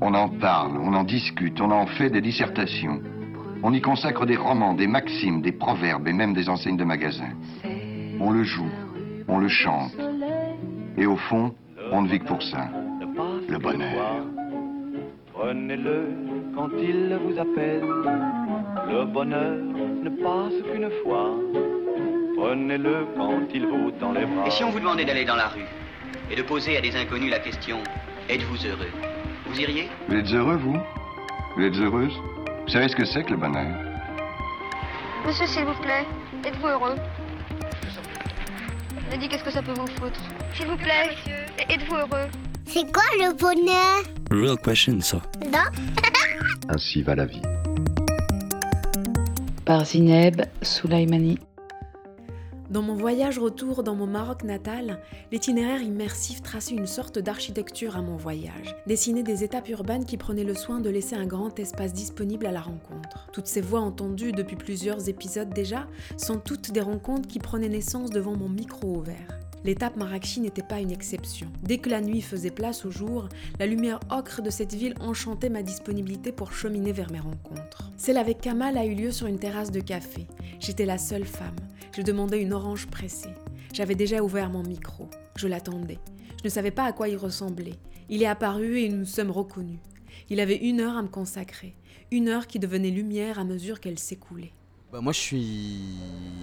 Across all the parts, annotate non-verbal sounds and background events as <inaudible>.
On en parle, on en discute, on en fait des dissertations. On y consacre des romans, des maximes, des proverbes et même des enseignes de magasins. On le joue, on le chante. Et au fond, on ne vit que pour ça. Le bonheur. Prenez-le quand il vous appelle. Le bonheur ne passe qu'une fois. Prenez-le quand il vous tend les bras. Et si on vous demandait d'aller dans la rue et de poser à des inconnus la question Êtes-vous heureux? Vous iriez Vous êtes heureux, vous Vous êtes heureuse Vous savez ce que c'est que le bonheur Monsieur, s'il vous plaît, êtes-vous heureux Je dit qu'est-ce que ça peut vous foutre S'il vous plaît, êtes-vous heureux C'est quoi le bonheur Real question, ça. Non Ainsi va la vie. Par Zineb Soulaimani. Dans mon voyage retour dans mon Maroc natal, l'itinéraire immersif traçait une sorte d'architecture à mon voyage, dessinait des étapes urbaines qui prenaient le soin de laisser un grand espace disponible à la rencontre. Toutes ces voix entendues depuis plusieurs épisodes déjà sont toutes des rencontres qui prenaient naissance devant mon micro ouvert. L'étape Marrakchi n'était pas une exception. Dès que la nuit faisait place au jour, la lumière ocre de cette ville enchantait ma disponibilité pour cheminer vers mes rencontres. Celle avec Kamal a eu lieu sur une terrasse de café. J'étais la seule femme. Je demandais une orange pressée. J'avais déjà ouvert mon micro. Je l'attendais. Je ne savais pas à quoi il ressemblait. Il est apparu et nous nous sommes reconnus. Il avait une heure à me consacrer. Une heure qui devenait lumière à mesure qu'elle s'écoulait. Bah, moi, je suis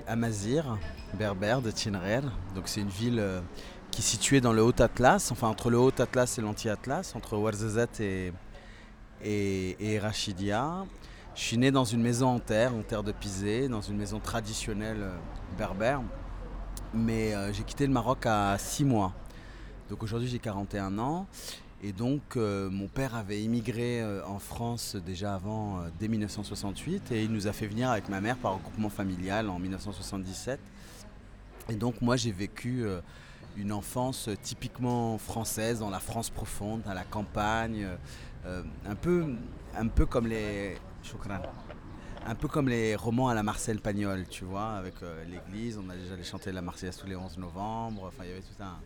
Amazir, berbère de Tinrer. Donc, c'est une ville euh, qui est située dans le Haut-Atlas, enfin entre le Haut-Atlas et l'Anti-Atlas, entre Ouarzazate et, et, et Rachidia. Je suis né dans une maison en terre, en terre de Pisé, dans une maison traditionnelle euh, berbère. Mais euh, j'ai quitté le Maroc à 6 mois. Donc aujourd'hui j'ai 41 ans. Et donc euh, mon père avait immigré euh, en France déjà avant, euh, dès 1968. Et il nous a fait venir avec ma mère par regroupement familial en 1977. Et donc moi j'ai vécu une enfance typiquement française, dans la France profonde, à la campagne. un, peu, un peu comme les... Un peu comme les romans à la Marcel Pagnol, tu vois, avec l'église, on a déjà la Marseillaise tous les 11 novembre, enfin il y avait tout un...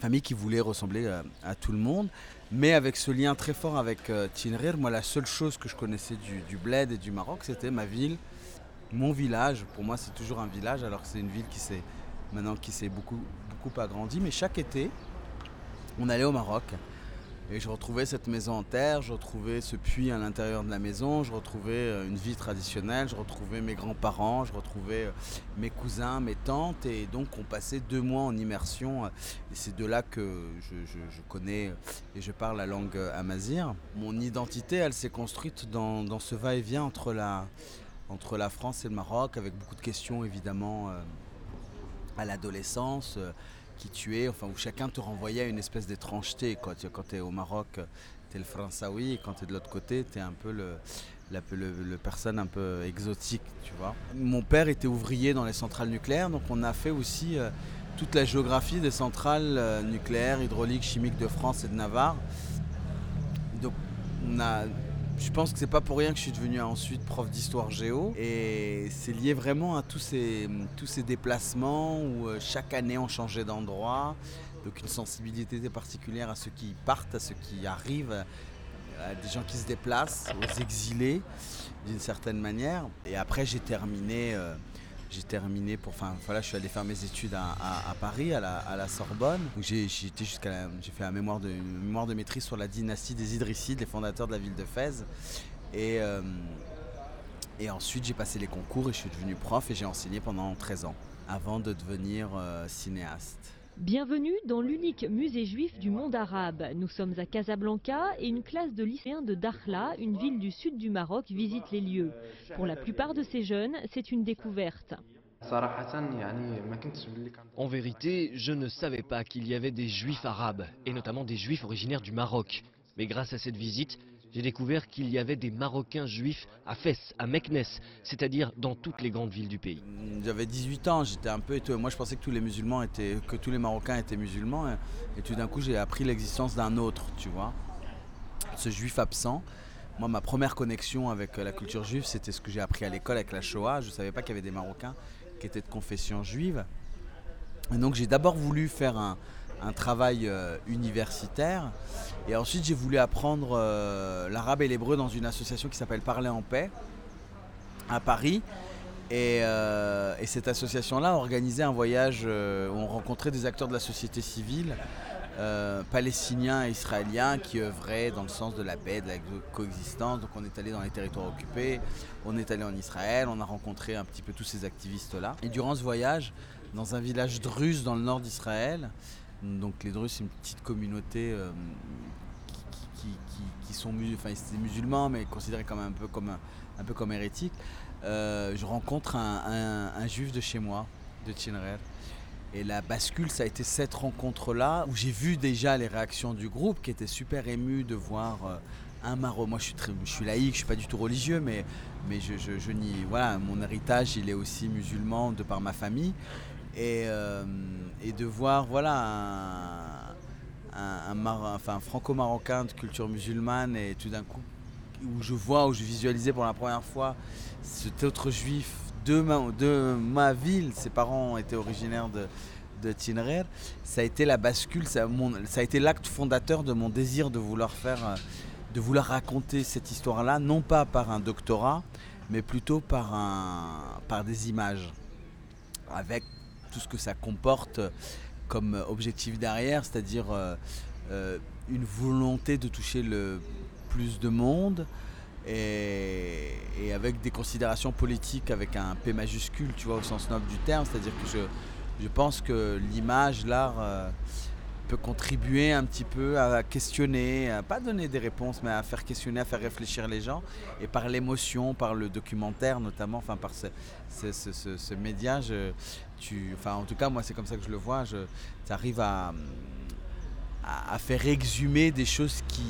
Famille qui voulait ressembler euh, à tout le monde, mais avec ce lien très fort avec euh, Tinrir, moi la seule chose que je connaissais du, du bled et du Maroc, c'était ma ville, mon village. Pour moi c'est toujours un village, alors que c'est une ville qui s'est maintenant qui beaucoup, beaucoup agrandie, mais chaque été, on allait au Maroc. Et je retrouvais cette maison en terre, je retrouvais ce puits à l'intérieur de la maison, je retrouvais euh, une vie traditionnelle, je retrouvais mes grands-parents, je retrouvais euh, mes cousins, mes tantes. Et donc on passait deux mois en immersion. euh, Et c'est de là que je, connais et je parle la langue amazigh. Mon identité, elle s'est construite dans, ce va-et-vient entre la, entre la France et le Maroc, avec beaucoup de questions évidemment à l'adolescence. Qui tu es, enfin où chacun te renvoyait à une espèce d'étrangeté. Quand tu es au Maroc, tu es le Françaoui, et quand tu es de l'autre côté, tu es un peu le, la le personne un peu exotique, tu vois. Mon père était ouvrier dans les centrales nucléaires, donc on a fait aussi euh, toute la géographie des centrales euh, nucléaires, hydrauliques, chimiques de France et de Navarre. Donc on a je pense que c'est pas pour rien que je suis devenu ensuite prof d'histoire géo et c'est lié vraiment à tous ces, déplacements où euh, chaque année on changeait d'endroit. Donc une sensibilité particulière à ceux qui partent, à ceux qui arrivent, à des gens qui se déplacent, aux exilés d'une certaine manière. Et après j'ai terminé, euh, j'ai terminé pour, enfin voilà, je suis allé faire mes études à, Paris, à la, Sorbonne. J'ai jusqu'à, j'ai fait mémoire de, une mémoire de maîtrise sur la dynastie des Idrissides, les fondateurs de la ville de Fès. Et, euh, et ensuite j'ai passé les concours et je suis devenu prof et j'ai enseigné pendant 13 ans avant de devenir euh, cinéaste. Bienvenue dans l'unique musée juif du monde arabe. Nous sommes à Casablanca et une classe de lycéens de Dakhla, une ville du sud du Maroc, visite les lieux. Pour la plupart de ces jeunes, c'est une découverte. En vérité, je ne savais pas qu'il y avait des juifs arabes, et notamment des juifs originaires du Maroc. Mais grâce à cette visite, j'ai découvert qu'il y avait des Marocains juifs à Fès, à Meknès, c'est-à-dire dans toutes les grandes villes du pays. J'avais 18 ans, j'étais un peu étonné. Moi je pensais que tous les musulmans étaient, que tous les Marocains étaient musulmans et, et tout d'un coup j'ai appris l'existence d'un autre, tu vois. Ce juif absent. Moi ma première connexion avec la culture juive c'était ce que j'ai appris à l'école avec la Shoah. Je ne savais pas qu'il y avait des Marocains qui étaient de confession juive. Et donc j'ai d'abord voulu faire un, travail euh, universitaire. Et ensuite, j'ai voulu apprendre euh, l'arabe et l'hébreu dans une association qui s'appelle Parler en paix à Paris. Et, euh, et cette association-là organisait un voyage où on rencontrait des acteurs de la société civile, palestiniens et israéliens, qui œuvraient dans le sens de la paix, de la coexistence. Donc on est allé dans les territoires occupés, on est allé en Israël, on a rencontré un petit peu tous ces activistes-là. Et durant ce voyage, dans un village druze dans le nord d'Israël, donc les Druzes, c'est une petite communauté euh, qui, sont musulmans, mais considérés comme un peu comme, un, peu comme hérétiques. Euh, je rencontre un, juif de chez moi, de Tchinrer. Et la bascule, ça a été cette rencontre-là, où j'ai vu déjà les réactions du groupe, qui étaient super émus de voir euh, un Maroc. Moi, je suis, très, je suis laïque, je suis pas du tout religieux, mais, mais je, voilà, mon héritage, il est aussi musulman de par ma famille. Et, et de voir voilà un, enfin, franco-marocain de culture musulmane et tout d'un coup où je vois, où je visualisais pour la première fois cet autre juif de ma, ville, ses parents étaient originaires de, de Tinrer, ça a été la bascule, ça, a été l'acte fondateur de mon désir de vouloir faire, de vouloir raconter cette histoire-là, non pas par un doctorat, mais plutôt par des images, avec tout ce que ça comporte comme objectif derrière, c'est-à-dire euh, euh, une volonté de toucher le plus de monde et, avec des considérations politiques avec un P majuscule, tu vois, au sens noble du terme, c'est-à-dire que je, je pense que l'image, l'art euh, peut contribuer un petit peu à questionner, pas donner des réponses, mais à faire questionner, à faire réfléchir les gens, et par l'émotion, par le documentaire notamment, enfin par ce, ce, média, je, enfin, en tout cas, moi, c'est comme ça que je le vois. Tu arrives à, à, faire exhumer des choses qui,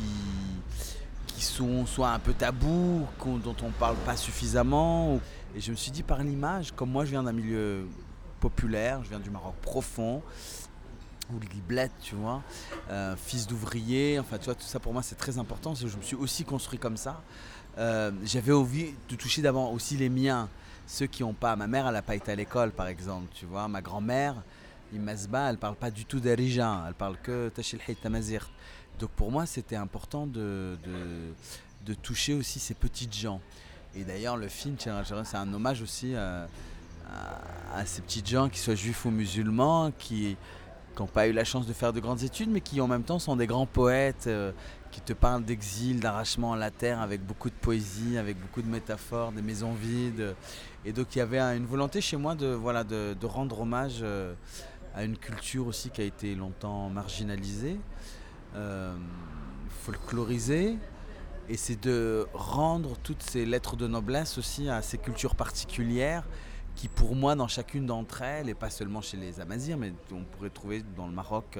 qui sont soit un peu tabous, dont on parle pas suffisamment. Et je me suis dit, par l'image, comme moi, je viens d'un milieu populaire, je viens du Maroc profond, ou Bled, tu vois, euh, fils d'ouvrier, enfin, tu vois, tout ça pour moi, c'est très important. Je me suis aussi construit comme ça. Euh, j'avais envie de toucher d'abord aussi les miens ceux qui n'ont pas. Ma mère, elle n'a pas été à l'école, par exemple, tu vois. Ma grand-mère, Imazba, elle parle pas du tout d'Arija, elle parle que Tachil Tamazir. Donc pour moi, c'était important de, de, toucher aussi ces petites gens. Et d'ailleurs, le film, c'est un hommage aussi à, à, ces petites gens, qui soient juifs ou musulmans, qui n'ont pas eu la chance de faire de grandes études, mais qui en même temps sont des grands poètes, euh, qui te parlent d'exil, d'arrachement à la terre, avec beaucoup de poésie, avec beaucoup de métaphores, des maisons vides. Et donc il y avait une volonté chez moi de, voilà, de, rendre hommage euh, à une culture aussi qui a été longtemps marginalisée, euh, folklorisée. Et c'est de rendre toutes ces lettres de noblesse aussi à ces cultures particulières qui pour moi dans chacune d'entre elles, et pas seulement chez les Amazirs, mais on pourrait trouver dans le Maroc,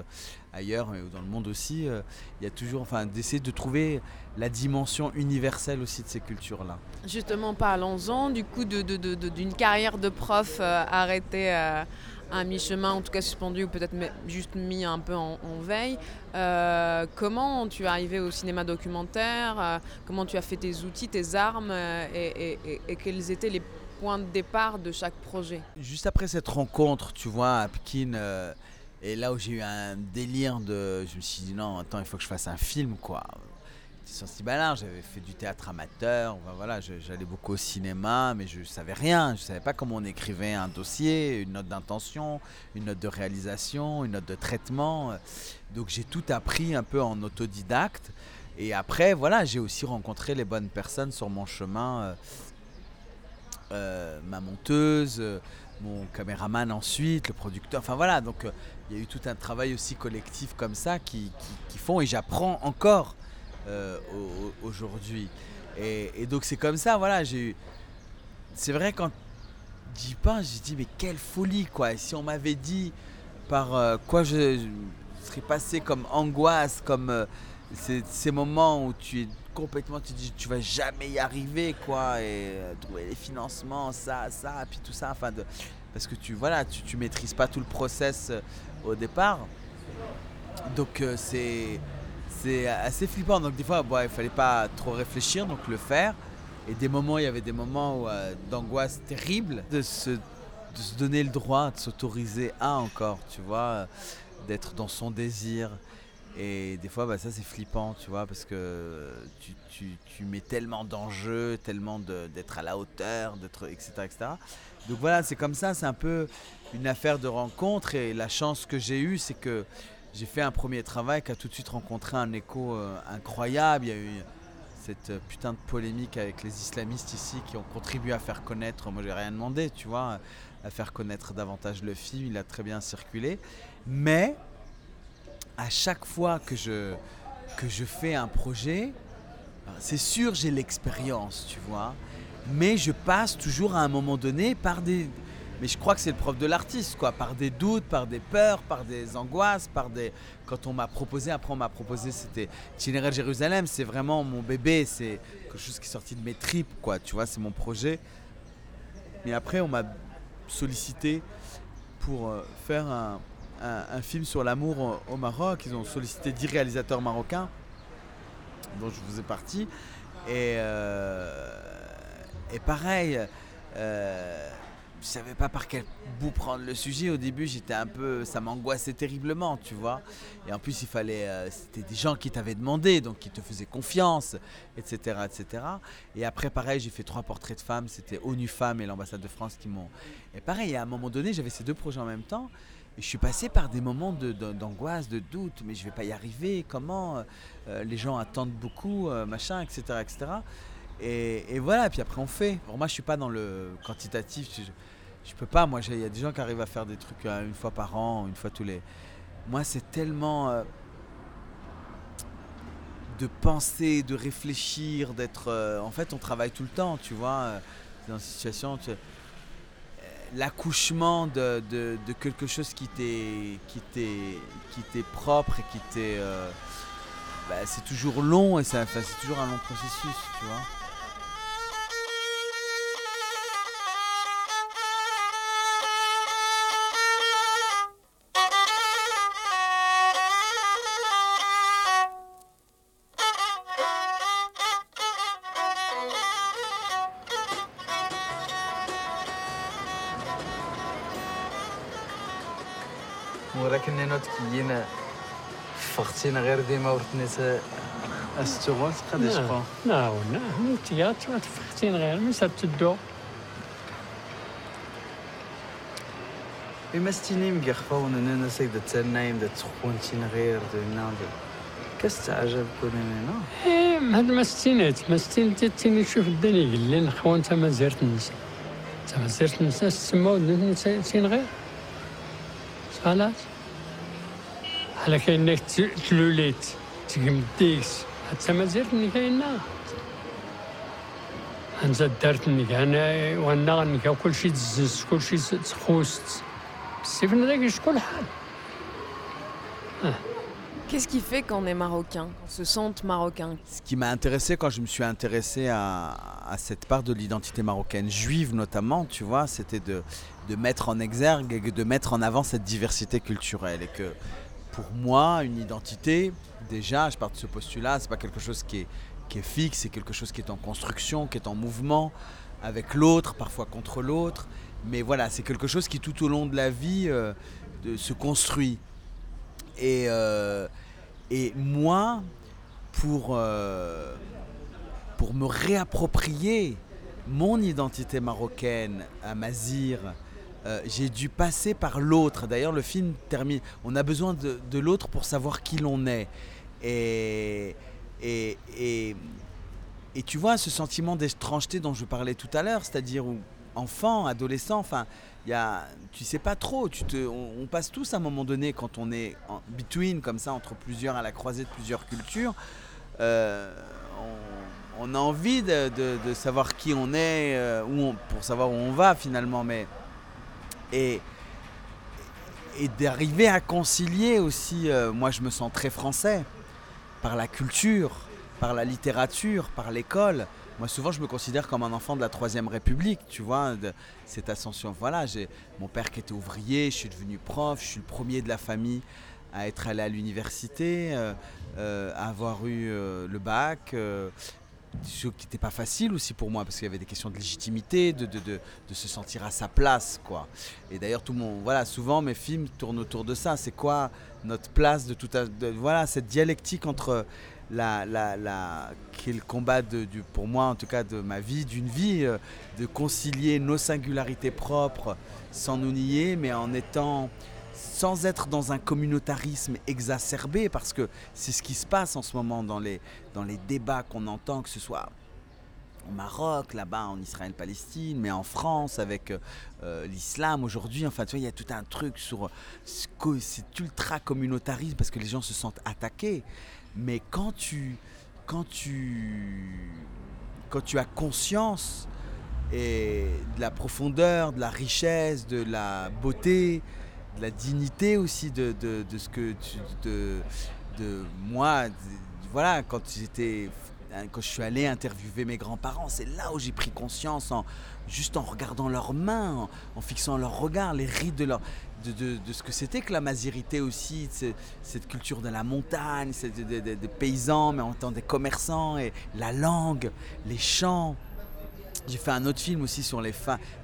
ailleurs, ou dans le monde aussi, euh, il y a toujours, enfin, d'essayer de trouver la dimension universelle aussi de ces cultures-là. Justement, parlons-en du coup d'une de, carrière de prof euh, arrêtée euh, à mi-chemin, en tout cas suspendu, ou peut-être juste mis un peu en, veille. comment tu es arrivé au cinéma documentaire Comment tu as fait tes outils, tes armes et, et, quels étaient les point de départ de chaque projet? Juste après cette rencontre, tu vois, à Pékin, euh, et là où j'ai eu un délire de. Je me suis dit, non, attends, il faut que je fasse un film, quoi. J'avais fait du théâtre amateur, voilà, j'allais beaucoup au cinéma, mais je savais rien, je savais pas comment on écrivait un dossier, une note d'intention, une note de réalisation, une note de traitement. Donc j'ai tout appris un peu en autodidacte. Et après, voilà, j'ai aussi rencontré les bonnes personnes sur mon chemin. Euh, euh, ma monteuse, euh, mon caméraman ensuite, le producteur. Enfin voilà, donc euh, il y a eu tout un travail aussi collectif comme ça qui, font et j'apprends encore aujourd'hui. Et, donc c'est comme ça, voilà, j'ai eu. C'est vrai quand j'y pense, j'ai dit mais quelle folie quoi. Et si on m'avait dit par quoi je, serais passé comme angoisse, comme ces moments où tu es complètement, tu dis, tu vas jamais y arriver, quoi, et euh, trouver les financements, ça, ça, puis tout ça, enfin, de, parce que tu, voilà, tu, tu maîtrises pas tout le process euh, au départ. Donc, euh, c'est, c'est assez flippant. Donc, des fois, bon, il fallait pas trop réfléchir, donc le faire. Et des moments, il y avait des moments d'angoisse terrible de se, de se donner le droit de s'autoriser à encore, tu vois. d'être dans son désir. Et des fois, bah, ça c'est flippant, tu vois, parce que tu, tu, mets tellement d'enjeux, tellement d'être à la hauteur, etc., etc. Donc voilà, c'est comme ça, c'est un peu une affaire de rencontre. Et la chance que j'ai eue, c'est que j'ai fait un premier travail qui a tout de suite rencontré un écho euh, incroyable. Il y a eu cette putain de polémique avec les islamistes ici qui ont contribué à faire connaître, moi j'ai rien demandé, tu vois, à faire connaître davantage le film, il a très bien circulé. Mais à chaque fois que je, que je fais un projet, c'est sûr j'ai l'expérience, tu vois, mais je passe toujours à un moment donné par des, mais je crois que c'est le prof de l'artiste, quoi, par des doutes, par des peurs, par des angoisses, par des. Quand on m'a proposé, après on m'a proposé, c'était Itinéraire Jérusalem, c'est vraiment mon bébé, c'est quelque chose qui est sorti de mes tripes, quoi, tu vois, c'est mon projet. Mais après, on m'a sollicité pour euh, faire un, film sur l'amour au, Maroc. Ils ont sollicité 10 réalisateurs marocains, dont je vous ai parti. Et, euh, et pareil, euh, je savais pas par quel bout prendre le sujet. Au début, j'étais un peu, ça m'angoissait terriblement, tu vois. Et en plus, il fallait, euh, c'était des gens qui t'avaient demandé, donc qui te faisaient confiance, etc., etc. Et après, pareil, j'ai fait trois portraits de femmes. C'était ONU Femmes et l'ambassade de France qui m'ont. Et pareil, à un moment donné, j'avais ces deux projets en même temps. Et je suis passé par des moments d'angoisse, de, doute, mais je vais pas y arriver. Comment euh, Les gens attendent beaucoup, euh, machin, etc., etc. Et, voilà, puis après on fait. moi je suis pas dans le quantitatif, je, je peux pas. Moi il y a des gens qui arrivent à faire des trucs euh, une fois par an, une fois tous les. Moi c'est tellement euh, de penser, de réfléchir, d'être. Euh, en fait on travaille tout le temps, tu vois, dans une situation. L'accouchement de, de, quelque chose qui t'est qui qui propre et qui t'est bah, c'est toujours long et c'est toujours un long processus, tu vois. تكينا فختين غير ديما ورثنا السوغوت قد شقو لا ولا انت تفختين غير من سبت الدو بما ستيني مقخفون اننا سيد التنايم دا تخونتين غير دينا كستعجب كون أنا إيه هاد المستينات مستينات تيني تشوف الدنيا قال لي خوان زرت نسى تا زرت نسى تسمى ودنت تين غير. خلاص على كأنك تلوليت تقمديكس حتى ما زرتني كاينة انت دارتني انا وانا كل شيء تزز كل شيء تخوست بسيف ذاك شكون حال Qu'est-ce qui fait qu'on est marocain, qu'on se sente marocain Ce qui m'a intéressé quand je me suis intéressé à, à cette part de l'identité marocaine, juive notamment, tu vois, c'était de, de mettre en exergue et de mettre en avant cette diversité culturelle. Et que pour moi, une identité, déjà, je pars de ce postulat, c'est pas quelque chose qui est, qui est fixe, c'est quelque chose qui est en construction, qui est en mouvement avec l'autre, parfois contre l'autre. Mais voilà, c'est quelque chose qui tout au long de la vie euh, se construit. Et, euh, et moi, pour, euh, pour me réapproprier mon identité marocaine à Mazir, euh, j'ai dû passer par l'autre. D'ailleurs, le film termine. On a besoin de, l'autre pour savoir qui l'on est. Et, et, et, tu vois, ce sentiment d'étrangeté dont je parlais tout à l'heure, c'est-à-dire enfant, adolescent, enfin, y a, tu sais pas trop. Tu te, on, passe tous à un moment donné, quand on est en between, comme ça, entre plusieurs, à la croisée de plusieurs cultures. Euh, on, a envie de, de, savoir qui on est, euh, où pour savoir où on va finalement, mais et, d'arriver à concilier aussi, euh, moi je me sens très français, par la culture, par la littérature, par l'école. Moi souvent je me considère comme un enfant de la Troisième République, tu vois, de cette ascension. Voilà, j'ai mon père qui était ouvrier, je suis devenu prof, je suis le premier de la famille à être allé à l'université, euh, euh, à avoir eu le bac. Chose qui n'était pas facile aussi pour moi parce qu'il y avait des questions de légitimité, de, de, de, se sentir à sa place quoi. Et d'ailleurs tout mon voilà souvent mes films tournent autour de ça. C'est quoi notre place de tout à, voilà cette dialectique entre la, la, la qui le combat de, du, pour moi en tout cas de ma vie, d'une vie, euh, de concilier nos singularités propres sans nous nier, mais en étant sans être dans un communautarisme exacerbé, parce que c'est ce qui se passe en ce moment dans les, dans les débats qu'on entend, que ce soit au Maroc, là-bas en Israël-Palestine, mais en France avec euh, l'islam aujourd'hui. Enfin, tu vois, il y a tout un truc sur cet ultra communautarisme parce que les gens se sentent attaqués. Mais quand tu, quand tu, quand tu as conscience de la profondeur, de la richesse, de la beauté, de la dignité aussi de, de, de ce que tu, de, de moi, voilà, quand j'étais quand je suis allé interviewer mes grands-parents, c'est là où j'ai pris conscience, en, juste en regardant leurs mains, en, fixant leurs regards, les rides de, leur, de, de, ce que c'était que la mazirité aussi, cette culture de la montagne, des de, de, paysans, mais en même temps des commerçants, et la langue, les chants. J'ai fait un autre film aussi sur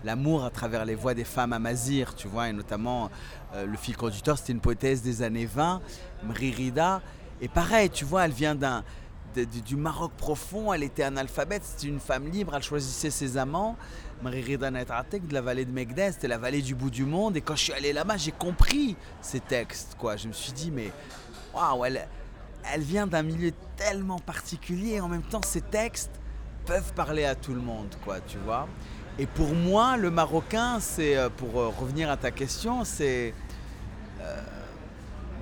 l'amour à travers les voix des femmes à Mazir, tu vois, et notamment euh, le fil conducteur, c'était une poétesse des années 20, Mririda. Et pareil, tu vois, elle vient du Maroc profond, elle était analphabète, c'était une femme libre, elle choisissait ses amants. Netratek de la vallée de Megdès, c'était la vallée du bout du monde. Et quand je suis allé là-bas, j'ai compris ces textes, quoi. Je me suis dit, mais waouh, elle, elle vient d'un milieu tellement particulier, et en même temps, ces textes peuvent parler à tout le monde, quoi, tu vois. Et pour moi, le marocain, c'est, pour revenir à ta question, c'est. Euh,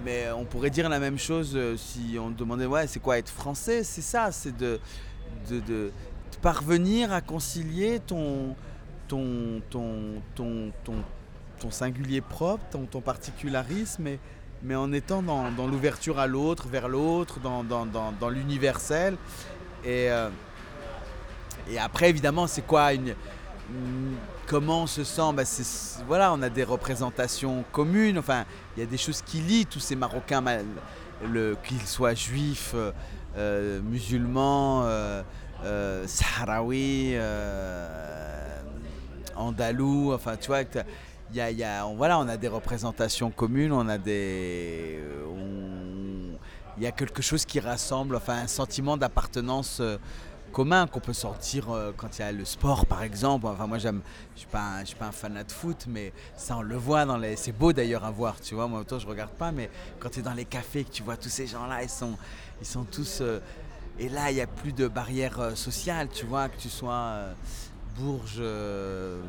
mais on pourrait dire la même chose si on demandait, ouais, c'est quoi être français? C'est ça, c'est de, de, de, parvenir à concilier ton, ton, ton, ton, ton, singulier propre, ton, ton particularisme, et, mais en étant dans, l'ouverture à l'autre, vers l'autre, dans, dans, dans, l'universel. Et. Euh, et après, évidemment, c'est quoi une, Comment on se sent? Bah, Voilà, on a des représentations communes. Enfin, il y a des choses qui lient tous ces Marocains, qu'ils soient juifs, euh, musulmans, euh, euh, sahraouis, andalous. Enfin, tu vois, y y a, on, voilà, on a des représentations communes, on a des. Il y a quelque chose qui rassemble, enfin, un sentiment d'appartenance commun qu'on peut sortir euh, quand il y a le sport par exemple. Enfin moi j'aime, je suis suis pas un fanat de foot, mais ça on le voit dans les, c'est beau d'ailleurs à voir, tu vois. Moi autant je regarde pas, mais quand tu es dans les cafés, que tu vois tous ces gens là, ils sont, ils sont tous, euh, et là il y a plus de barrière euh, sociale, tu vois, que tu sois euh, bourge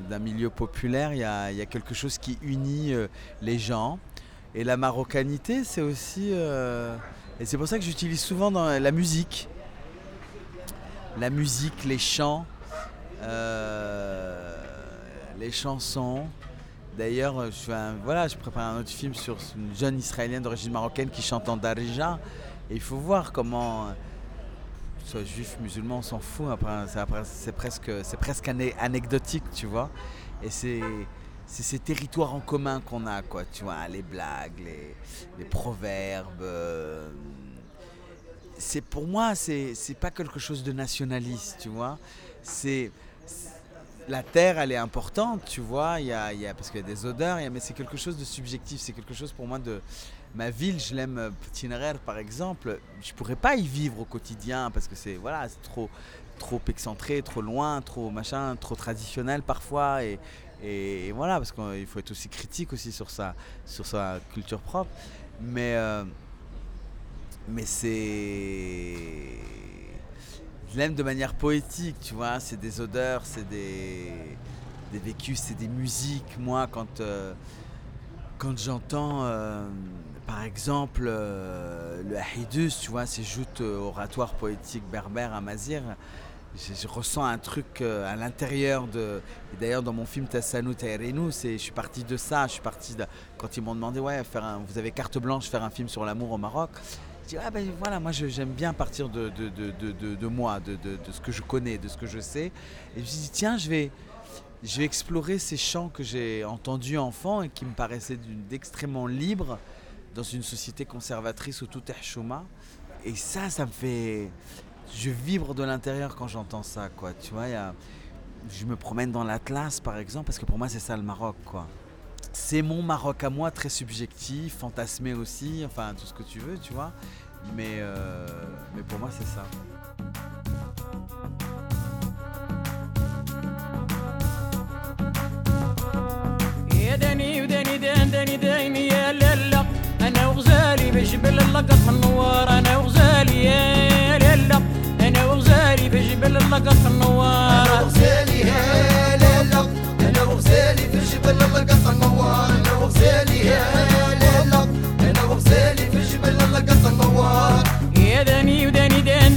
d'un milieu populaire, il y a, y a, quelque chose qui unit les gens. Et la marocanité, c'est aussi, et c'est pour ça que j'utilise souvent la musique la musique, les chants, euh, les chansons. D'ailleurs, je, voilà, je prépare un autre film sur une jeune israélienne d'origine marocaine qui chante en darija. Et il faut voir comment, soit juif, musulman, on s'en fout. C'est presque, anecdotique, tu vois. Et c'est c'est ces territoires en commun qu'on a, quoi, tu vois, les blagues, les, les proverbes. Euh, c'est pour moi c'est c'est pas quelque chose de nationaliste tu vois. C'est la terre elle est importante tu vois. Il y a, y a parce qu'il y a des odeurs mais c'est quelque chose de subjectif. C'est quelque chose pour moi de ma ville. Je l'aime Tinerer par exemple. Je pourrais pas y vivre au quotidien parce que c'est voilà c'est trop trop excentré trop loin trop machin trop traditionnel parfois. Et, et, et voilà parce qu'il faut être aussi critique aussi sur sa sur sa culture propre. Mais euh, mais c'est je l'aime de manière poétique tu vois c'est des odeurs c'est des des vécus c'est des musiques. Moi quand euh, j'entends euh, par exemple euh, le Hidus tu vois ces joutes oratoires poétiques berbères à Mazir je, ressens un truc à l'intérieur de d'ailleurs dans mon film Tassano Tairenu je suis parti de ça je suis parti de, quand ils m'ont demandé ouais faire un, vous avez carte blanche faire un film sur l'amour au Maroc dis, ah ben voilà, moi j'aime bien partir de, de, de, de, moi, de, ce que je connais, de ce que je sais. Et je me suis dit, tiens, je vais, je vais explorer ces chants que j'ai entendus enfant et qui me paraissaient d'extrêmement libres dans une société conservatrice où tout est chouma. Et ça, ça me fait. je vibre de l'intérieur quand j'entends ça, quoi. Tu vois, je me promène dans l'Atlas, par exemple, parce que pour moi, c'est ça le Maroc, quoi. C'est mon Maroc à moi, très subjectif, fantasmé aussi, enfin, tout ce que tu veux, tu vois. Mais, euh, mais pour moi, c'est ça. وغزالي في الجبل الله نوار أنا وغزالي يا ليلى أنا وغزالي في الجبل الله نوار يا داني وداني دان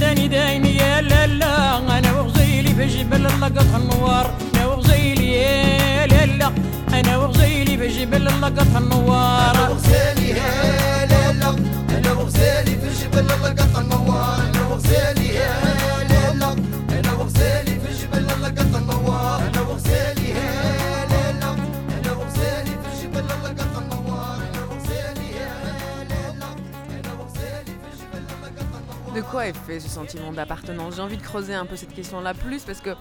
لالا أنا وغزيلي في الجبل الله نوار أنا وغزيلي يا لالا أنا وغزيلي في الجبل الله نوار أنا وغزالي يا لالا أنا وغزالي في الجبل الله قصة quoi est fait ce sentiment d'appartenance? J'ai envie de creuser un peu cette question-là plus parce que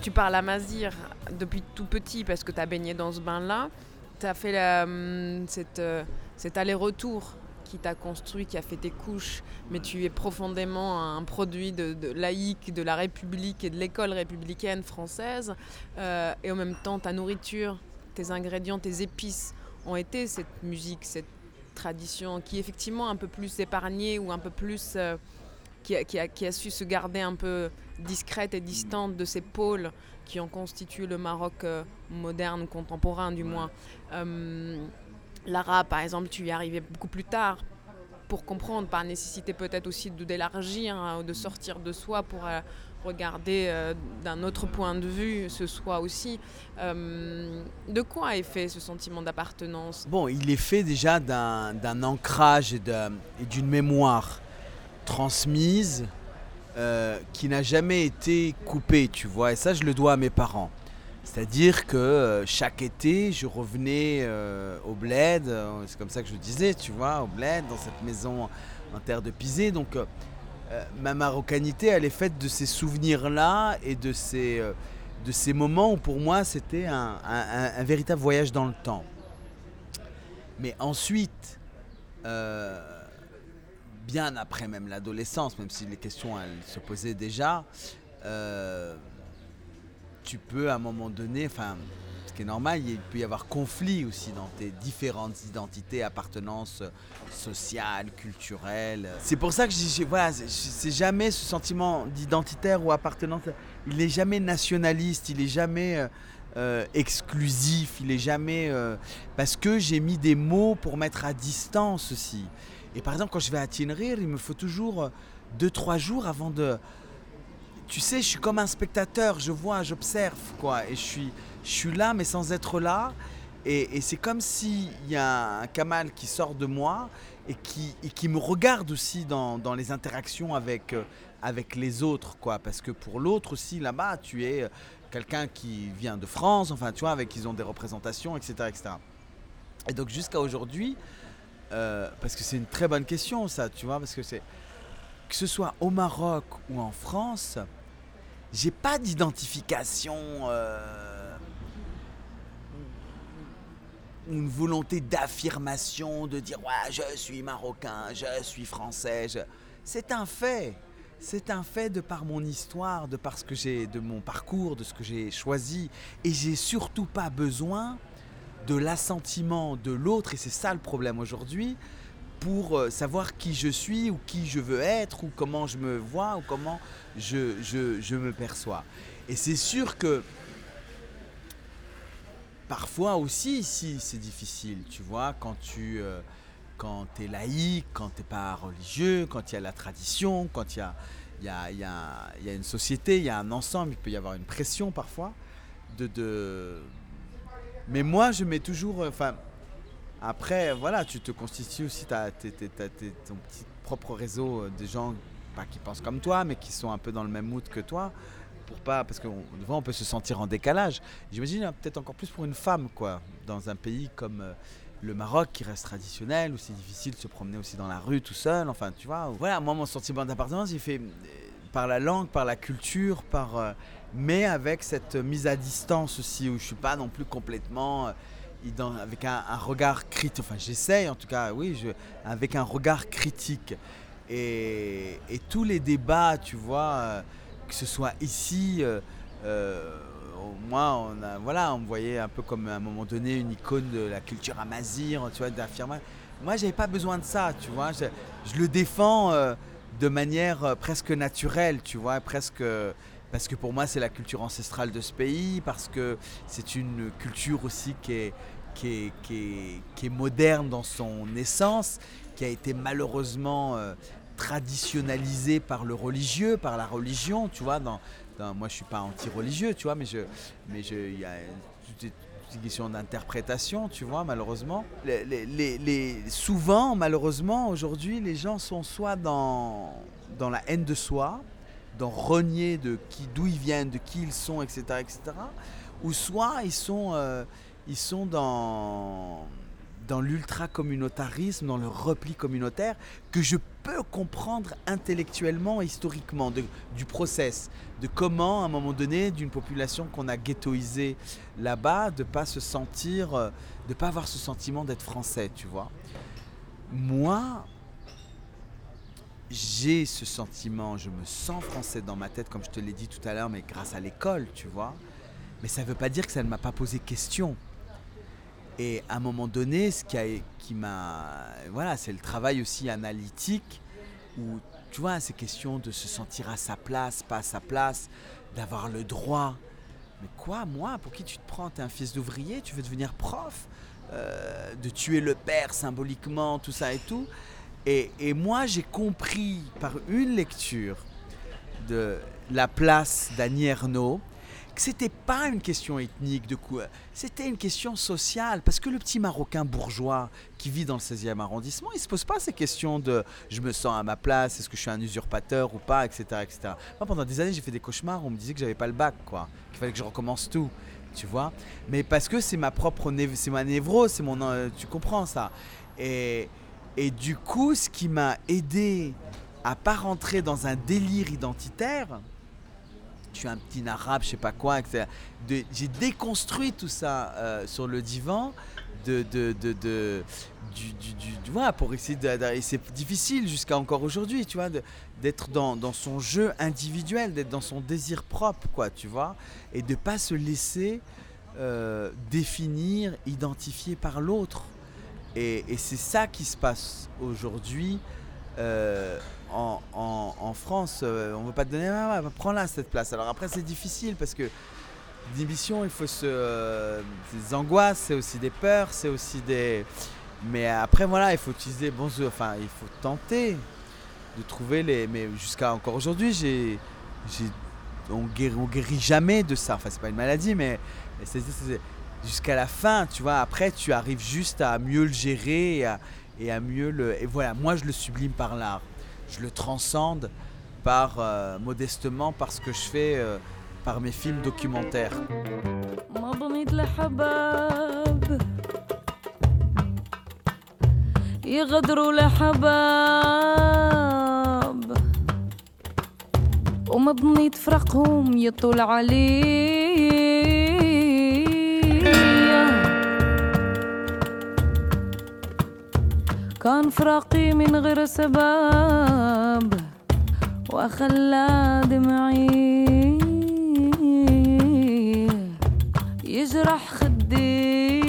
tu parles à Mazir depuis tout petit parce que tu as baigné dans ce bain-là. Tu as fait hum, cette, euh, cet aller-retour qui t'a construit, qui a fait tes couches, mais tu es profondément un produit de, laïque, de la République et de l'école républicaine française. Euh, et en même temps, ta nourriture, tes ingrédients, tes épices ont été cette musique, cette tradition qui est effectivement un peu plus épargnée ou un peu plus... Euh, qui, a, qui, a, su se garder un peu discrète et distante de ces pôles qui ont constitué le Maroc euh, moderne, contemporain du moins. L'arabe, par exemple, tu y arrivais beaucoup plus tard pour comprendre, par nécessité peut-être aussi d'élargir, hein, de sortir de soi pour euh, regarder euh, d'un autre point de vue ce soi aussi. Euh, de quoi est fait ce sentiment d'appartenance? Bon, il est fait déjà d'un ancrage et d'une mémoire transmise qui n'a jamais été coupée, tu vois. Et ça, je le dois à mes parents. C'est-à-dire que euh, chaque été, je revenais euh, au bled, euh, c'est comme ça que je disais, tu vois, au bled, dans cette maison en terre de Pisé. Donc ma marocanité, elle est faite de ces souvenirs-là et de ces moments où pour moi c'était un, véritable voyage dans le temps. Mais ensuite, bien après même l'adolescence, même si les questions elles se posaient déjà, tu peux à un moment donné, enfin, ce qui est normal, il peut y avoir conflit aussi dans tes différentes identités, appartenances sociales, culturelles. C'est pour ça que dis, voilà, c'est jamais ce sentiment d'identitaire ou appartenance, il n'est jamais nationaliste, il n'est jamais euh, euh, exclusif, il est jamais... Euh, parce que j'ai mis des mots pour mettre à distance aussi. Et par exemple, quand je vais à Tinrir, il me faut toujours 2-3 jours avant de tu sais, je suis comme un spectateur, je vois, j'observe, quoi. Et je suis, je suis là, mais sans être là. Et, c'est comme s'il y a un Kamal qui sort de moi et qui, qui me regarde aussi dans, les interactions avec, euh, avec les autres, quoi. Parce que pour l'autre aussi, là-bas, tu es euh, quelqu'un qui vient de France, enfin, tu vois, avec qui ils ont des représentations, etc. etc. Et donc, jusqu'à aujourd'hui, euh, parce que c'est une très bonne question, ça, tu vois, parce que c'est que ce soit au Maroc ou en France, j'ai pas d'identification, euh, une volonté d'affirmation, de dire ouais, je suis marocain, je suis français. C'est un fait. C'est un fait de par mon histoire, de par ce que j'ai, de mon parcours, de ce que j'ai choisi. Et j'ai surtout pas besoin de l'assentiment de l'autre, et c'est ça le problème aujourd'hui, pour euh, savoir qui je suis ou qui je veux être ou comment je me vois ou comment je, je, me perçois. Et c'est sûr que parfois aussi ici c'est difficile, tu vois, quand tu euh, quand es laïque, quand tu n'es pas religieux, quand il y a la tradition, quand il y a, y, a, y, y a, une société, il y a un ensemble, il peut y avoir une pression parfois. De... Mais moi je mets toujours... Enfin, après, voilà, tu te constitues aussi ton petit propre réseau euh, de gens pas qui pensent comme toi, mais qui sont un peu dans le même mood que toi. Pour pas, parce que on peut se sentir en décalage. J'imagine hein, peut-être encore plus pour une femme, quoi, dans un pays comme euh, le Maroc qui reste traditionnel, où c'est difficile de se promener aussi dans la rue tout seul. Enfin, tu vois. Voilà, moi, mon sentiment d'appartenance, il fait par la langue, par la culture, par, euh, mais avec cette mise à distance aussi, où je suis pas non plus complètement euh, avec un, regard critique. Enfin, j'essaye en tout cas, oui, avec un regard critique. Et, tous les débats, tu vois, euh, que ce soit ici, moi, on voilà, on me voyait un peu comme à un moment donné une icône de la culture amazir, tu vois, d'affirmer. Moi, j'avais pas besoin de ça, tu vois. Je, le défends de manière euh, presque naturelle, tu vois, presque parce que pour moi c'est la culture ancestrale de ce pays, parce que c'est une culture aussi qui est, qui est, moderne dans son essence, qui a été malheureusement euh, traditionnalisée par le religieux, par la religion, tu vois. Moi je suis pas anti-religieux, tu vois, mais je, mais je, il y a une question d'interprétation, tu vois, malheureusement. Les, souvent, malheureusement, aujourd'hui, les gens sont soit dans, dans la haine de soi, dans renier de qui, d'où ils viennent, de qui ils sont, etc., etc., ou soit ils sont, euh, ils sont dans dans l'ultra-communautarisme, dans le repli communautaire, que je peux comprendre intellectuellement, historiquement, du process, de comment, à un moment donné, d'une population qu'on a ghettoisée là-bas, de pas se sentir, euh, de pas avoir ce sentiment d'être français, tu vois. Moi, j'ai ce sentiment, je me sens français dans ma tête, comme je te l'ai dit tout à l'heure, mais grâce à l'école, tu vois. Mais ça ne veut pas dire que ça ne m'a pas posé question. Et à un moment donné, ce qui, m'a. Voilà, c'est le travail aussi analytique où, tu vois, ces questions de se sentir à sa place, pas à sa place, d'avoir le droit. Mais quoi, moi, pour qui tu te prends? T'es un fils d'ouvrier, tu veux devenir prof euh, De tuer le père symboliquement, tout ça et tout. Et, moi, j'ai compris par une lecture de la place d'Annie Ernaux que c'était pas une question ethnique de quoi, c'était une question sociale parce que le petit marocain bourgeois qui vit dans le 16e arrondissement, il se pose pas ces questions de je me sens à ma place, est-ce que je suis un usurpateur ou pas, etc., etc. Pendant des années, j'ai fait des cauchemars, on me disait que j'avais pas le bac, qu'il fallait que je recommence tout, tu vois. Mais parce que c'est ma propre, névrose, c'est mon, euh, tu comprends ça. Et et du coup, ce qui m'a aidé à pas rentrer dans un délire identitaire, je suis un petit arabe, je sais pas quoi, j'ai déconstruit tout ça euh, sur le divan, de, du, pour essayer de, c'est difficile jusqu'à encore aujourd'hui, tu vois, d'être dans, dans, son jeu individuel, d'être dans son désir propre, quoi, tu vois, et de pas se laisser euh, définir, identifier par l'autre. Et, c'est ça qui se passe aujourd'hui. Euh, en, France, euh, on ne veut pas te donner, ah, prends-la cette place. Alors après, c'est difficile parce que d'émission, il faut se. Euh, des angoisses, c'est aussi des peurs, c'est aussi des. Mais après, voilà, il faut utiliser bon, enfin, il faut tenter de trouver les. Mais jusqu'à encore aujourd'hui, j'ai. On guérit, guérit jamais de ça. Enfin, c'est pas une maladie, mais jusqu'à la fin, tu vois. Après, tu arrives juste à mieux le gérer et à, et à mieux le. Et voilà, moi, je le sublime par l'art je le transcende par euh, modestement par ce que je fais euh, par mes films documentaires. يغدروا لحباب وما بنيت فرقهم يطول عليه كان فراقي من غير سبب وخلى دمعي يجرح خدي.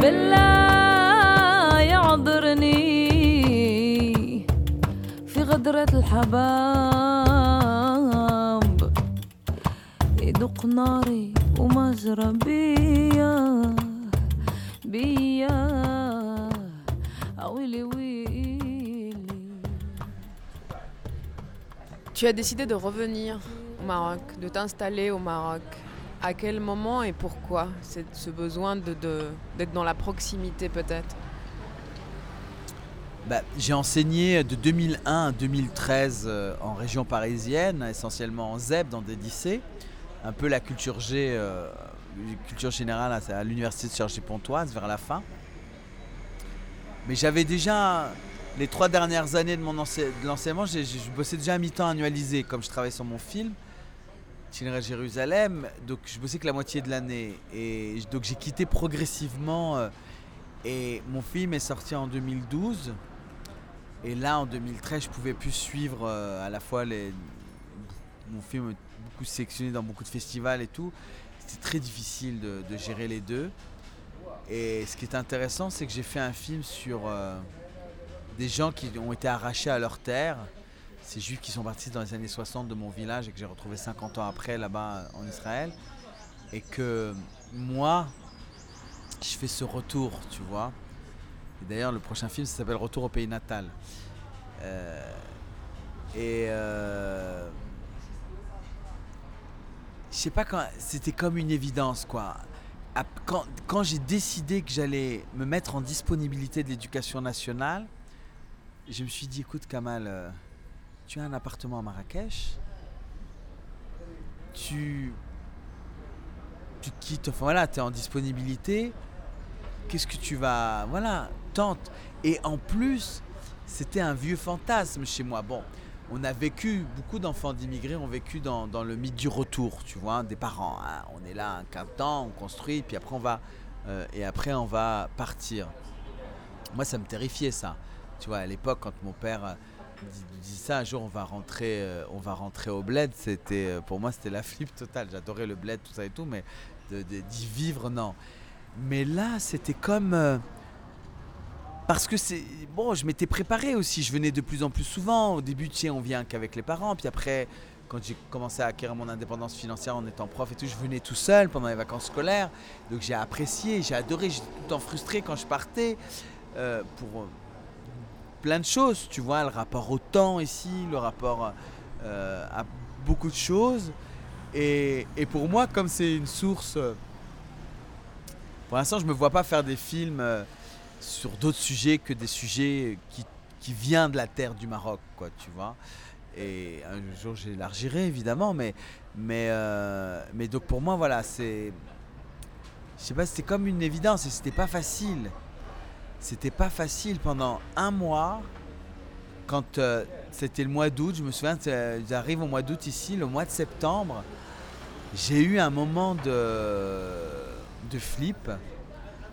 بالله يعذرني في غدرة الحباب. يدق ناري ومجرى بيا Tu as décidé de revenir au Maroc, de t'installer au Maroc. À quel moment et pourquoi C'est ce besoin d'être de, dans la proximité peut-être bah, J'ai enseigné de 2001 à 2013 euh, en région parisienne, essentiellement en ZEB dans des lycées. Un peu la culture G euh, culture générale à, l'université de Cergy-Pontoise vers la fin. Mais j'avais déjà, les trois dernières années de mon de l'enseignement, je bossais déjà à mi-temps annualisé, comme je travaillais sur mon film, Itinéraire Jérusalem, donc je bossais que la moitié de l'année. Et donc j'ai quitté progressivement. Euh, et mon film est sorti en 2012. Et là, en 2013, je pouvais plus suivre euh, à la fois les. Mon film beaucoup sélectionné dans beaucoup de festivals et tout. C'était très difficile de, gérer les deux. Et ce qui est intéressant, c'est que j'ai fait un film sur. Euh, des gens qui ont été arrachés à leur terre. Ces juifs qui sont partis dans les années 60 de mon village et que j'ai retrouvé 50 ans après là-bas en Israël. Et que moi, je fais ce retour, tu vois. Et d'ailleurs, le prochain film, s'appelle Retour au pays natal. Euh, et euh, je sais pas quand, c'était comme une évidence, quoi. Quand, quand j'ai décidé que j'allais me mettre en disponibilité de l'éducation nationale, je me suis dit, écoute Kamal, euh, tu as un appartement à Marrakech, tu, tu quittes, enfin voilà, tu es en disponibilité, qu'est-ce que tu vas, voilà, tente. Et en plus, c'était un vieux fantasme chez moi. Bon, on a vécu, beaucoup d'enfants d'immigrés ont vécu dans, le mythe du retour, tu vois, des parents. Hein. On est là un quart on construit, puis après on va, euh, et après on va partir. Moi, ça me terrifiait ça. Tu vois, à l'époque, quand mon père euh, dit, ça, un jour on va rentrer, euh, on va rentrer au bled, c'était pour moi c'était la <laughs> flip totale. J'adorais le bled, tout ça et tout, mais d'y vivre, non. Mais là, c'était comme parce que c'est bon, je m'étais préparé aussi. Je venais de plus en plus souvent. Au début, sais, on vient qu'avec les parents, puis après, quand j'ai commencé à acquérir mon indépendance financière en étant prof et tout, je venais tout seul pendant les vacances scolaires. Donc j'ai apprécié, j'ai adoré. J'étais tout le temps frustré quand je partais pour plein de choses, tu vois, le rapport au temps ici, le rapport euh, à beaucoup de choses. Et, pour moi, comme c'est une source... Euh, pour l'instant, je ne me vois pas faire des films euh, sur d'autres sujets que des sujets qui, viennent de la terre du Maroc, quoi, tu vois. Et un jour, j'élargirai, évidemment, mais, mais, mais donc pour moi, voilà, c'est... Je sais pas, c'était comme une évidence et c'était pas facile c'était pas facile pendant un mois. Quand euh, c'était le mois d'août, je me souviens, j'arrive au mois d'août ici, le mois de septembre, j'ai eu un moment de, de flip.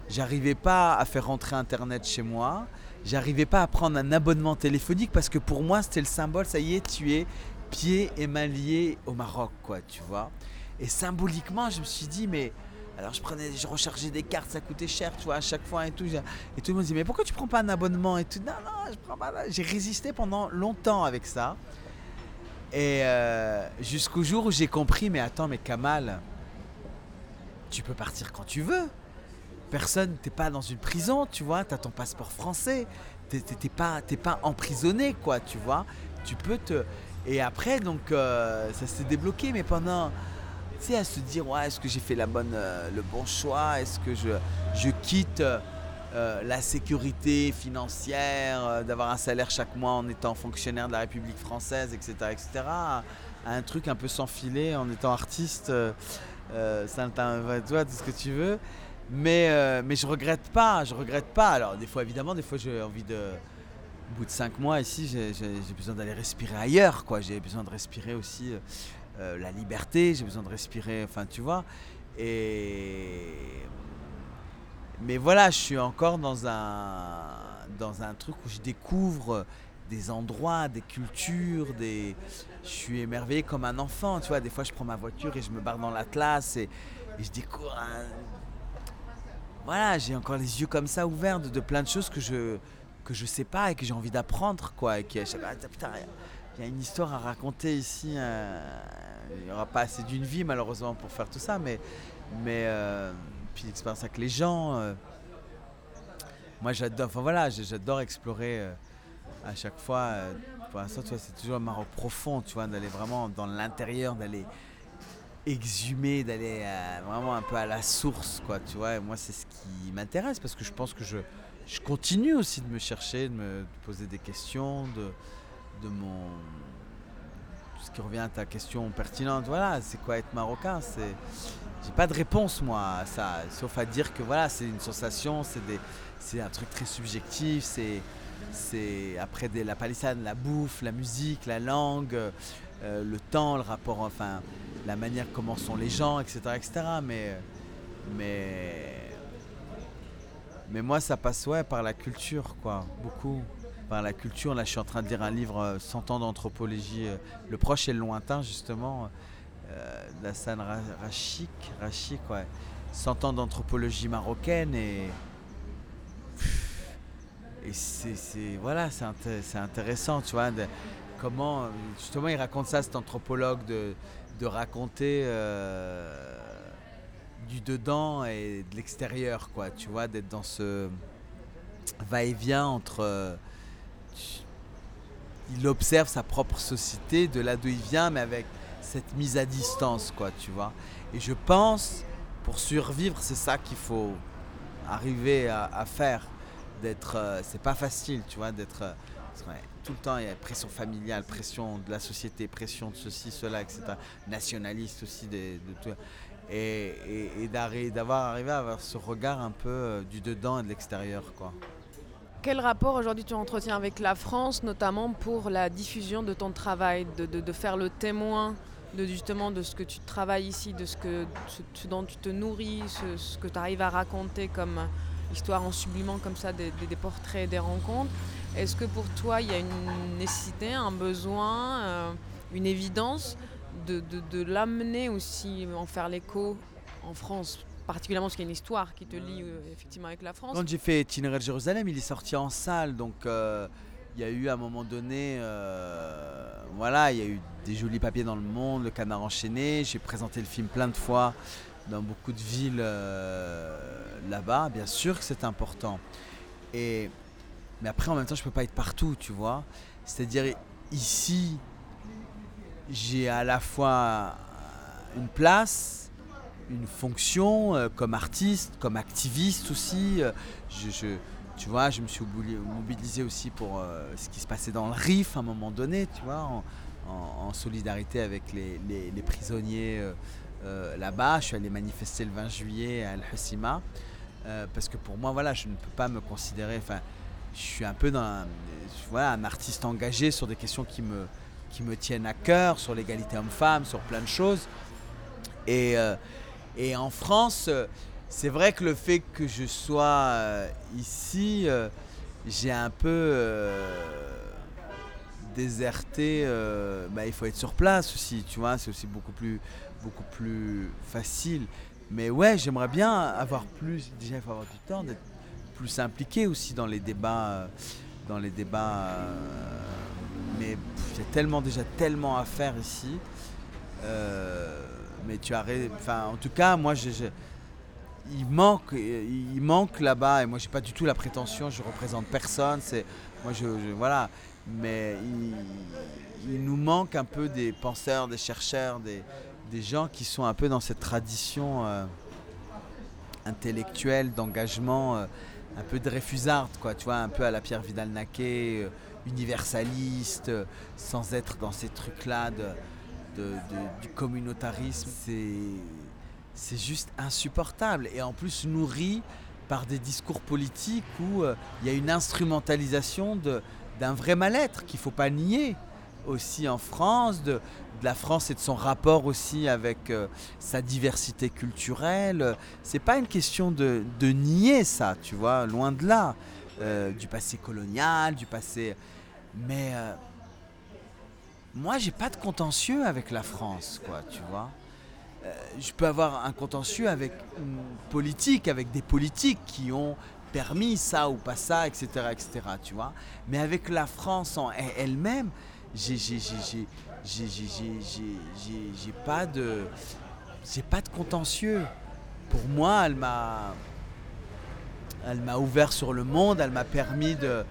J'arrivais pas à faire rentrer Internet chez moi. J'arrivais pas à prendre un abonnement téléphonique parce que pour moi, c'était le symbole, ça y est, tu es pied et main liés au Maroc, quoi, tu vois. Et symboliquement, je me suis dit, mais alors je prenais, je rechargeais des cartes, ça coûtait cher, tu vois, à chaque fois et tout. Et tout le monde disait, mais pourquoi tu prends pas un abonnement et tout? Non, non, je prends pas. J'ai résisté pendant longtemps avec ça. Et euh, jusqu'au jour où j'ai compris, mais attends, mais Kamal, tu peux partir quand tu veux. Personne, t'es pas dans une prison, tu vois, t'as ton passeport français, t'es pas, pas emprisonné, quoi, tu vois. Tu peux te. Et après, donc, euh, ça s'est débloqué, mais pendant tu sais, à se dire, ouais, est-ce que j'ai fait la bonne, euh, le bon choix? Est-ce que je, je quitte euh, la sécurité financière, d'avoir un salaire chaque mois en étant fonctionnaire de la République française, etc., etc., à un truc un peu sans filet en étant artiste, ça toi, tout ce que tu veux. Mais, mais je regrette pas, je regrette pas. Alors, des fois, évidemment, des fois, j'ai envie de. Au bout de cinq mois ici, j'ai besoin d'aller respirer ailleurs, quoi. J'ai besoin de respirer aussi euh, la liberté, j'ai besoin de respirer, enfin tu vois. Et mais voilà, je suis encore dans un dans un truc où je découvre des endroits, des cultures, des je suis émerveillé comme un enfant, tu vois, des fois je prends ma voiture et je me barre dans l'Atlas et, et je découvre un... voilà, j'ai encore les yeux comme ça ouverts de, plein de choses que je que je sais pas et que j'ai envie d'apprendre quoi et putain, il y a une histoire à raconter ici. Euh, il n'y aura pas assez d'une vie malheureusement pour faire tout ça, mais, mais euh, puis l'expérience avec les gens. Euh, moi j'adore, enfin voilà, j'adore explorer à chaque fois. pour l'instant, c'est toujours un Maroc profond, tu vois, d'aller vraiment dans l'intérieur, d'aller exhumer, d'aller vraiment un peu à la source, quoi, tu vois. Et moi, c'est ce qui m'intéresse parce que je pense que je, je continue aussi de me chercher, de me poser des questions, de de mon. Ce qui revient à ta question pertinente, voilà, c'est quoi être marocain? C'est. J'ai pas de réponse moi à ça, sauf à dire que voilà, c'est une sensation, c'est des... c'est un truc très subjectif, c'est. c'est après la palissade, la bouffe, la musique, la langue, euh, le temps, le rapport, enfin, la manière comment sont les gens, etc., etc. Mais, mais, mais moi, ça passe ouais par la culture, quoi, beaucoup. Par la culture, là, je suis en train de lire un livre, euh, 100 ans d'anthropologie, euh, le proche et le lointain, justement, euh, d'Hassan Ra- Rachik, Rachik, ouais. 100 ans d'anthropologie marocaine et et c'est, voilà, c'est, inté- c'est intéressant, tu vois, comment, justement, il raconte ça, cet anthropologue, de, de raconter euh, du dedans et de l'extérieur, quoi, tu vois, d'être dans ce va-et-vient entre... euh, il observe sa propre société, de là d'où il vient, mais avec cette mise à distance, quoi, tu vois. Et je pense, pour survivre, c'est ça qu'il faut arriver à, faire. D'être, euh, c'est pas facile, tu vois, d'être euh, tout le temps. Il y a pression familiale, pression de la société, pression de ceci, cela, etc. Nationaliste aussi. Et, et- d'avoir arrivé à avoir ce regard un peu euh, du dedans et de l'extérieur. Quel rapport aujourd'hui tu entretiens avec la France, notamment pour la diffusion de ton travail, de, faire le témoin de justement de ce que tu travailles ici, de ce, dont tu te nourris, ce, ce que tu arrives à raconter comme histoire en sublimant comme ça des, des- des portraits, des rencontres? Est-ce que pour toi il y a une nécessité, un besoin, euh, une évidence de, l'amener aussi, en faire l'écho en France particulièrement parce qu'il y a une histoire qui te lie euh, effectivement avec la France? Quand j'ai fait Itinéraire de Jérusalem, il est sorti en salle, donc euh, il y a eu à un moment donné, euh, voilà, il y a eu des jolis papiers dans le monde, le canard enchaîné. J'ai présenté le film plein de fois dans beaucoup de villes euh, là-bas. Bien sûr que c'est important. Et mais après, en même temps, je peux pas être partout, tu vois. C'est-à-dire ici, j'ai à la fois une place, une fonction euh, comme artiste, comme activiste aussi. Euh, je, tu vois, je me suis mobilisé- aussi pour euh, ce qui se passait dans le RIF à un moment donné, tu vois, en, solidarité avec les, prisonniers là-bas. Je suis allé manifester le 20 juillet à Al-Hussima. parce que pour moi, voilà, je ne peux pas me considérer. Enfin, je suis un peu un, artiste engagé sur des questions qui me, tiennent à cœur, sur l'égalité homme-femme, sur plein de choses. Et, euh, en France, euh, c'est vrai que le fait que je sois euh, ici, j'ai un peu déserté. bah, il faut être sur place aussi, tu vois, c'est aussi beaucoup plus, beaucoup plus facile. Mais ouais, j'aimerais bien avoir plus. Déjà, il faut avoir du temps d'être plus impliqué aussi dans les débats. euh, dans les débats. euh, mais a tellement déjà tellement à faire ici. Euh, mais tu enfin en tout cas moi j'ai- j'ai- il manque il manque là-bas et moi j'ai pas du tout la prétention je représente personne moi je, je- voilà mais il, nous manque un peu des penseurs des chercheurs des, gens qui sont un peu dans cette tradition intellectuelle d'engagement un peu de réfusarde quoi tu vois un peu à la Pierre Vidal-Naquet euh, universaliste euh, sans être dans ces trucs là de, du communautarisme. C'est juste insupportable. Et en plus nourri par des discours politiques où euh, il y a une instrumentalisation d'un vrai mal-être qu'il ne faut pas nier aussi en France, la France et de son rapport aussi avec euh, sa diversité culturelle. C'est pas une question de, nier ça, tu vois, loin de là, euh, du passé colonial, du passé. Mais euh, moi, j'ai pas de contentieux avec la France, quoi, tu vois. Euh, je peux avoir un contentieux avec une politique, avec des politiques qui ont permis ça ou pas ça, etc., etc., tu vois. Mais avec la France en elle- elle-même, j'ai, j'ai, pas de, pas de contentieux. Pour moi, elle m'a, elle m'a ouvert sur le monde, elle m'a permis de,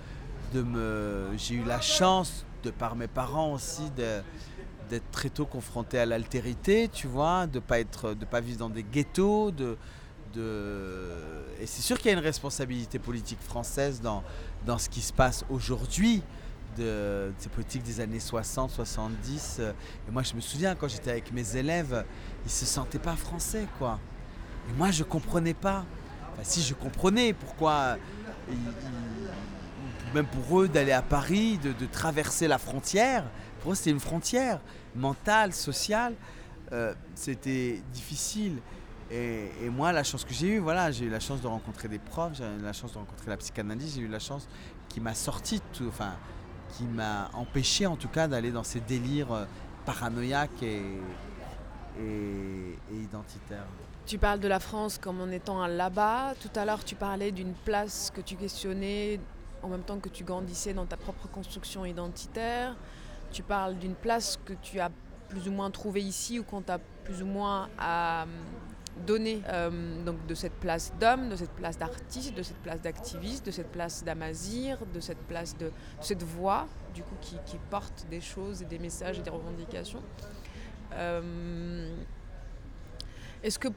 de me, j'ai eu la chance de par mes parents aussi d'être très tôt confronté à l'altérité, tu vois, de pas être, de pas vivre dans des ghettos, de, de... et c'est sûr qu'il y a une responsabilité politique française dans, dans ce qui se passe aujourd'hui, de, ces politiques des années 60, 70. euh, Et moi, je me souviens quand j'étais avec mes élèves, ils se sentaient pas français, quoi. Et moi, je comprenais pas. Si je comprenais pourquoi ils- même pour eux d'aller à Paris, de, traverser la frontière. Pour eux, c'était une frontière mentale, sociale. Euh, c'était difficile. Et, moi, la chance que j'ai eue, voilà, j'ai eu la chance de rencontrer des profs, j'ai eu la chance de rencontrer la psychanalyse, j'ai eu la chance qui m'a sorti, tout, enfin, qui m'a empêché en tout cas d'aller dans ces délires euh, paranoïaques et, identitaires. Tu parles de la France comme en étant là-bas. Tout à l'heure, tu parlais d'une place que tu questionnais en même temps que tu grandissais dans ta propre construction identitaire. Tu parles d'une place que tu as plus ou moins trouvée ici ou qu'on t'a plus ou moins à, donné euh, donc de cette place d'homme, de cette place d'artiste, de cette place d'activiste, de cette place d'amazir, de cette place de, de cette voix du coup qui, qui porte des choses et des messages et des revendications. Euh, Est-ce que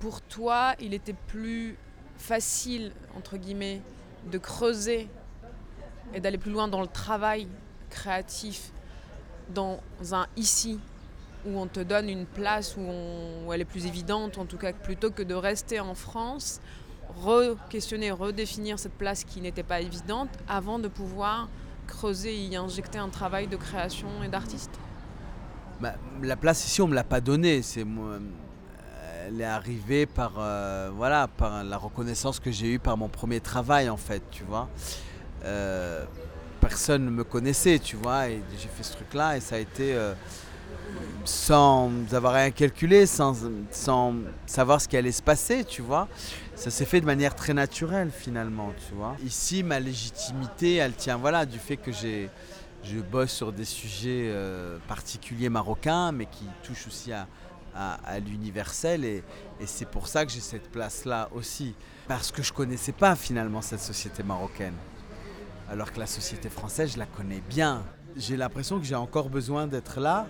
pour toi, il était plus facile, entre guillemets, de creuser et d'aller plus loin dans le travail créatif, dans un ici, où on te donne une place où, elle est plus évidente, en tout cas, plutôt que de rester en France, re-questionner, redéfinir cette place qui n'était pas évidente, avant de pouvoir creuser et y injecter un travail de création et d'artiste Bah, la place ici, on me l'a pas donnée. C'est moi. Elle est arrivée par euh, par la reconnaissance que j'ai eue par mon premier travail en fait, tu vois. Euh, personne ne me connaissait, tu vois, et j'ai fait ce truc-là et ça a été euh, sans avoir rien calculé, sans, sans savoir ce qui allait se passer, tu vois. Ça s'est fait de manière très naturelle finalement, tu vois. Ici, ma légitimité, elle tient voilà du fait que j'ai je bosse sur des sujets euh, particuliers marocains, mais qui touchent aussi à, à- l'universel. Et, et c'est pour ça que j'ai cette place-là aussi. Parce que je ne connaissais pas finalement cette société marocaine. Alors que la société française, je la connais bien. J'ai l'impression que j'ai encore besoin d'être là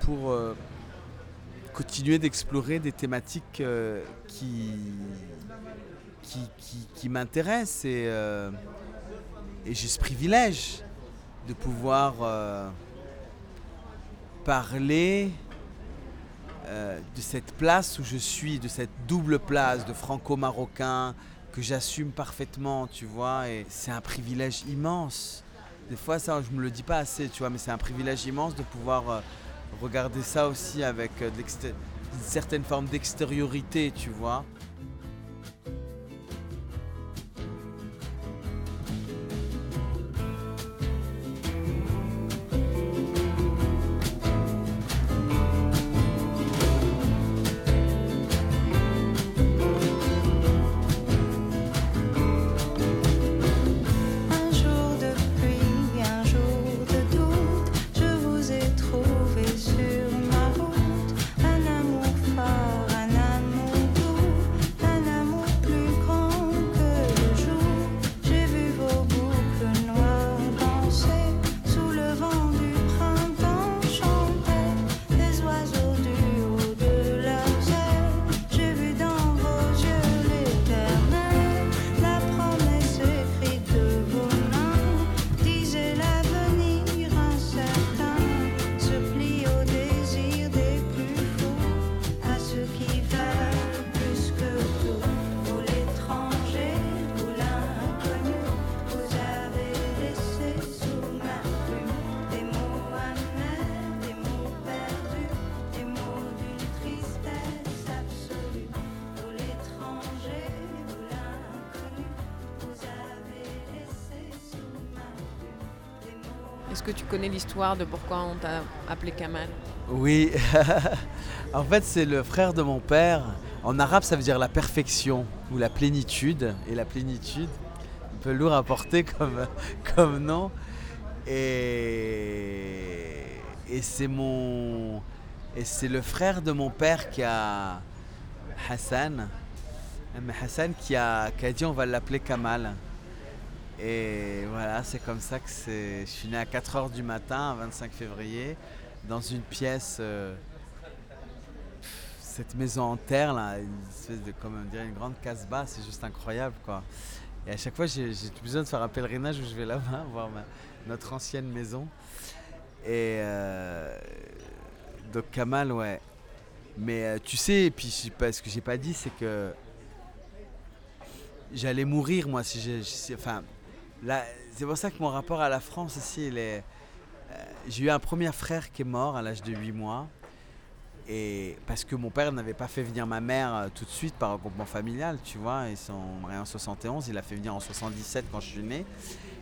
pour euh, continuer d'explorer des thématiques euh, qui, qui, qui- m'intéressent. Et, euh, et j'ai ce privilège de pouvoir parler de cette place où je suis, de cette double place de franco-marocain que j'assume parfaitement, tu vois, et c'est un privilège immense. Des fois, ça, je me le dis pas assez, tu vois, mais c'est un privilège immense de pouvoir regarder ça aussi avec euh, une certaine forme d'extériorité, tu vois. Tu connais l'histoire de pourquoi on t'a appelé Kamal? Oui, <laughs> en fait c'est le frère de mon père. En arabe ça veut dire la perfection ou la plénitude. Et la plénitude, un peu lourd à porter comme, <laughs> comme nom. Et, c'est le frère de mon père qui a... Hassan. Hassan qui a, qui a dit on va l'appeler Kamal. Et voilà, c'est comme ça que c'est. Je suis né à 4h du matin, 25 février, dans une pièce, euh, cette maison en terre, là, une espèce de, comme on dirait, une grande casse-bas, c'est juste incroyable, quoi. Et à chaque fois, j'ai besoin de faire un pèlerinage où je vais là-bas, <laughs> voir notre ancienne maison. Et euh, donc Kamal, ouais. Mais euh, tu sais, et puis je pas- ce que j'ai pas dit, c'est que j'allais mourir moi si j'ai enfin c'est pour ça que mon rapport à la France aussi, euh, J'ai eu un premier frère qui est mort à l'âge de 8 mois. Et parce que mon père n'avait pas fait venir ma mère euh, tout de suite par regroupement familial, tu vois. Ils sont mariés en 71, il a fait venir en 77 quand je suis né.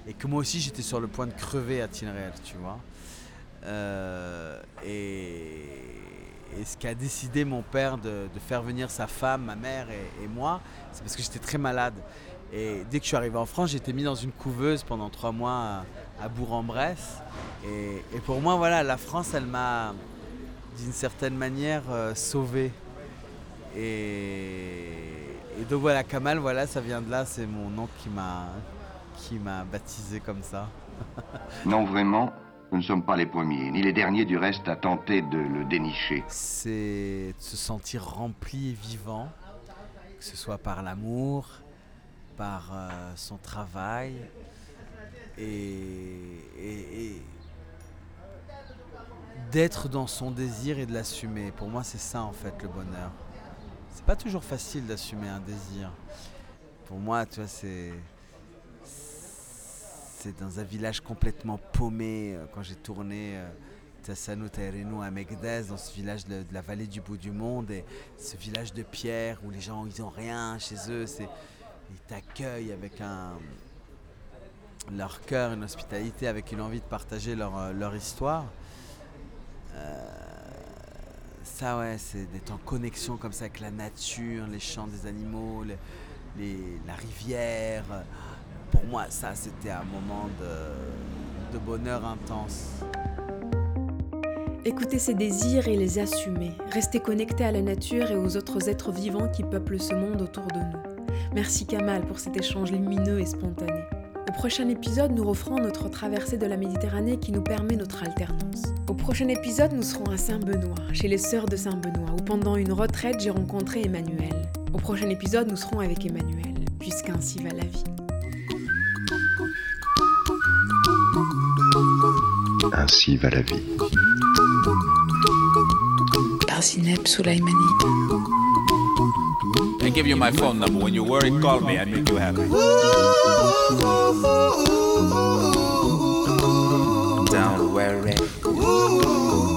Et que moi aussi j'étais sur le point de crever à Tinrel, tu vois. Euh, et, et ce qu'a décidé mon père de, faire venir sa femme, ma mère et moi, c'est parce que j'étais très malade. Et dès que je suis arrivé en France, été mis dans une couveuse pendant trois mois à, à Bourg-en-Bresse. Et, et pour moi, voilà, la France, elle m'a d'une certaine manière euh, sauvé. Et, et donc voilà, Kamal, voilà, ça vient de là, c'est mon oncle qui m'a qui m'a baptisé comme ça. <laughs> Non, vraiment, nous ne sommes pas les premiers, ni les derniers du reste à tenter de le dénicher. c'est de se sentir rempli et vivant, que ce soit par l'amour, par euh, son travail, et, et- et d'être dans son désir et de l'assumer. Pour moi, c'est ça en fait le bonheur. C'est pas toujours facile d'assumer un désir. Pour moi, tu vois, c'est c'est dans un village complètement paumé euh, quand j'ai tourné euh, Tassano Taireno à Megdès, dans ce village de, de la vallée du bout du monde, et ce village de pierre où les gens ils ont rien chez eux, c'est ils t'accueillent avec un leur cœur, une hospitalité, avec une envie de partager leur, euh, leur histoire. Euh, ça ouais, c'est d'être en connexion comme ça avec la nature, les chants des animaux, la rivière. Pour moi, ça c'était un moment de, de bonheur intense. Écouter ses désirs et les assumer. Rester connecté à la nature et aux autres êtres vivants qui peuplent ce monde autour de nous. Merci Kamal pour cet échange lumineux et spontané. Au prochain épisode, nous referons notre traversée de la Méditerranée qui nous permet notre alternance. Au prochain épisode, nous serons à Saint-Benoît, chez les sœurs de Saint-Benoît, où pendant une retraite, j'ai rencontré Emmanuel. Au prochain épisode, nous serons avec Emmanuel, puisqu'ainsi va la vie. Ainsi va la vie. Par Zineb Soulaimani. I give you my phone number. When you worry, call me. I make you happy. Don't worry.